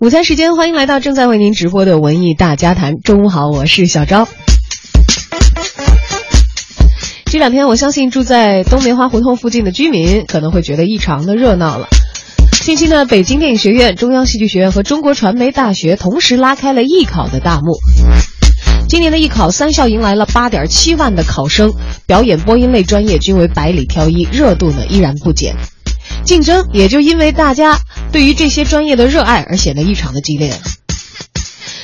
午餐时间，欢迎来到正在为您直播的文艺大家谈。中午好，我是小昭。这两天，我相信住在东棉花胡同附近的居民可能会觉得异常的热闹了。近期呢，北京电影学院、中央戏剧学院和中国传媒大学同时拉开了艺考的大幕。今年的艺考，三校迎来了八点七万的考生，表演、播音类专业均为百里挑一，热度呢依然不减。竞争也就因为大家对于这些专业的热爱而显得异常的激烈。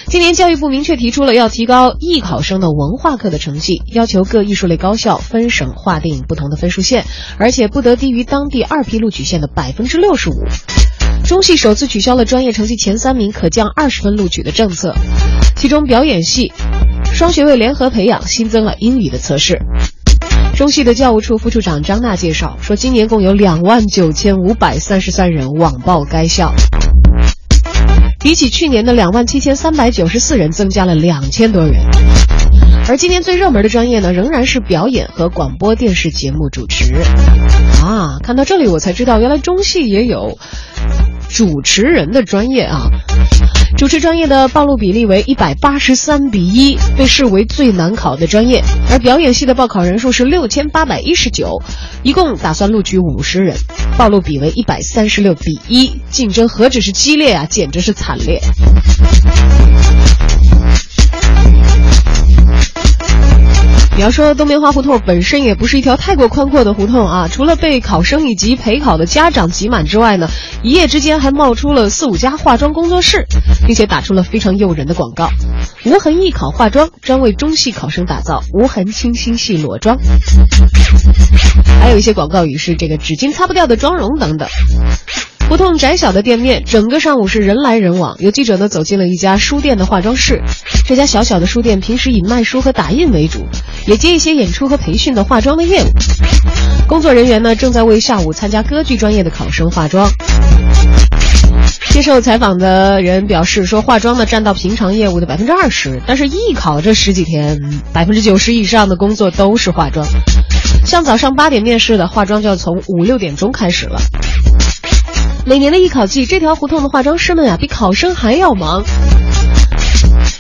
今年教育部明确提出了要提高艺考生的文化课的成绩，要求各艺术类高校分省划定不同的分数线，而且不得低于当地二批录取线的百分之六十五。中戏首次取消了专业成绩前三名可降二十分录取的政策，其中表演系双学位联合培养新增了英语的测试。中戏的教务处副处长张娜介绍说，今年共有两万九千五百三十三人网报该校，比起去年的两万七千三百九十四人，增加了两千多人。而今年最热门的专业呢，仍然是表演和广播电视节目主持。啊，看到这里我才知道，原来中戏也有主持人的专业啊。主持专业的报录比例为一百八十三比一，被视为最难考的专业。而表演系的报考人数是六千八百一十九，一共打算录取五十人，报录比为一百三十六比一，竞争何止是激烈啊，简直是惨烈。要说东棉花胡同本身也不是一条太过宽阔的胡同啊，除了被考生以及陪考的家长挤满之外呢，一夜之间还冒出了四五家化妆工作室，并且打出了非常诱人的广告：无痕艺考化妆，专为中戏考生打造无痕清新系裸妆。还有一些广告语是这个纸巾擦不掉的妆容等等。胡同窄小的店面，整个上午是人来人往。有记者呢走进了一家书店的化妆室，这家小小的书店平时以卖书和打印为主，也接一些演出和培训的化妆的业务。工作人员呢正在为下午参加歌剧专业的考生化妆。接受采访的人表示说，化妆呢占到平常业务的百分之二十，但是艺考这十几天，百分之九十以上的工作都是化妆。像早上八点面试的，化妆就要从五六点钟开始了。每年的艺考季，这条胡同的化妆师们啊，比考生还要忙。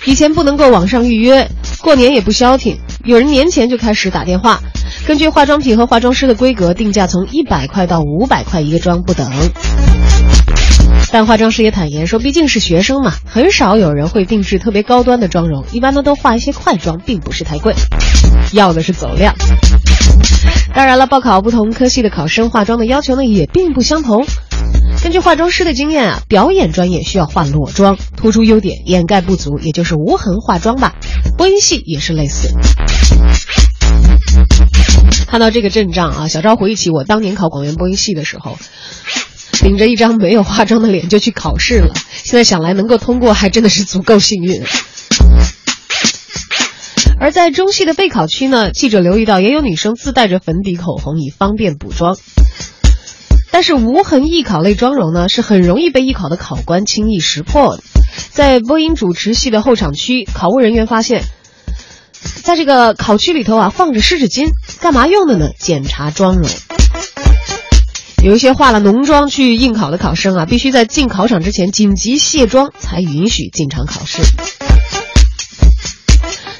以前不能够网上预约，过年也不消停，有人年前就开始打电话，根据化妆品和化妆师的规格定价，从一百块到五百块一个妆不等。但化妆师也坦言说，毕竟是学生嘛，很少有人会定制特别高端的妆容，一般呢都化一些快妆，并不是太贵，要的是走量。当然了，报考不同科系的考生化妆的要求呢也并不相同。根据化妆师的经验啊，表演专业需要化裸妆，突出优点，掩盖不足，也就是无痕化妆吧。播音系也是类似。看到这个阵仗啊，小赵回忆起我当年考广元播音系的时候，顶着一张没有化妆的脸就去考试了。现在想来，能够通过还真的是足够幸运。而在中戏的备考区呢，记者留意到也有女生自带着粉底、口红，以方便补妆。但是无痕艺考类妆容呢，是很容易被艺考的考官轻易识破的。在播音主持系的候场区，考务人员发现，在这个考区里头啊，放着湿纸巾，干嘛用的呢？检查妆容。有一些化了浓妆去应考的考生啊，必须在进考场之前紧急卸妆，才允许进场考试。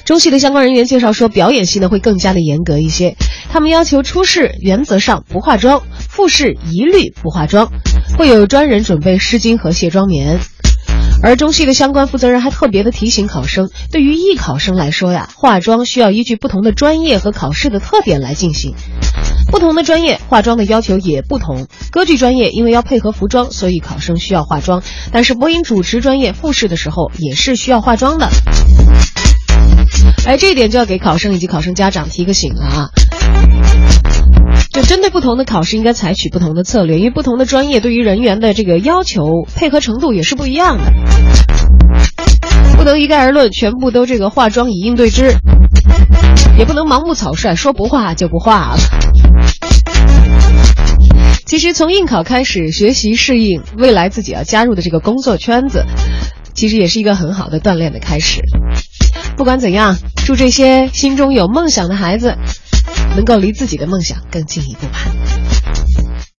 中戏的相关人员介绍说，表演系呢会更加的严格一些，他们要求初试原则上不化妆，复试一律不化妆，会有专人准备湿巾和卸妆棉。而中戏的相关负责人还特别的提醒考生，对于艺考生来说呀，化妆需要依据不同的专业和考试的特点来进行，不同的专业化妆的要求也不同。歌剧专业因为要配合服装，所以考生需要化妆，但是播音主持专业复试的时候也是需要化妆的。哎，这一点就要给考生以及考生家长提个醒了啊！就针对不同的考试，应该采取不同的策略，因为不同的专业对于人员的这个要求配合程度也是不一样的，不能一概而论，全部都这个化妆以应对之，也不能盲目草率，说不化就不化了。其实从应考开始学习适应未来自己要加入的这个工作圈子，其实也是一个很好的锻炼的开始。不管怎样，祝这些心中有梦想的孩子，能够离自己的梦想更进一步吧。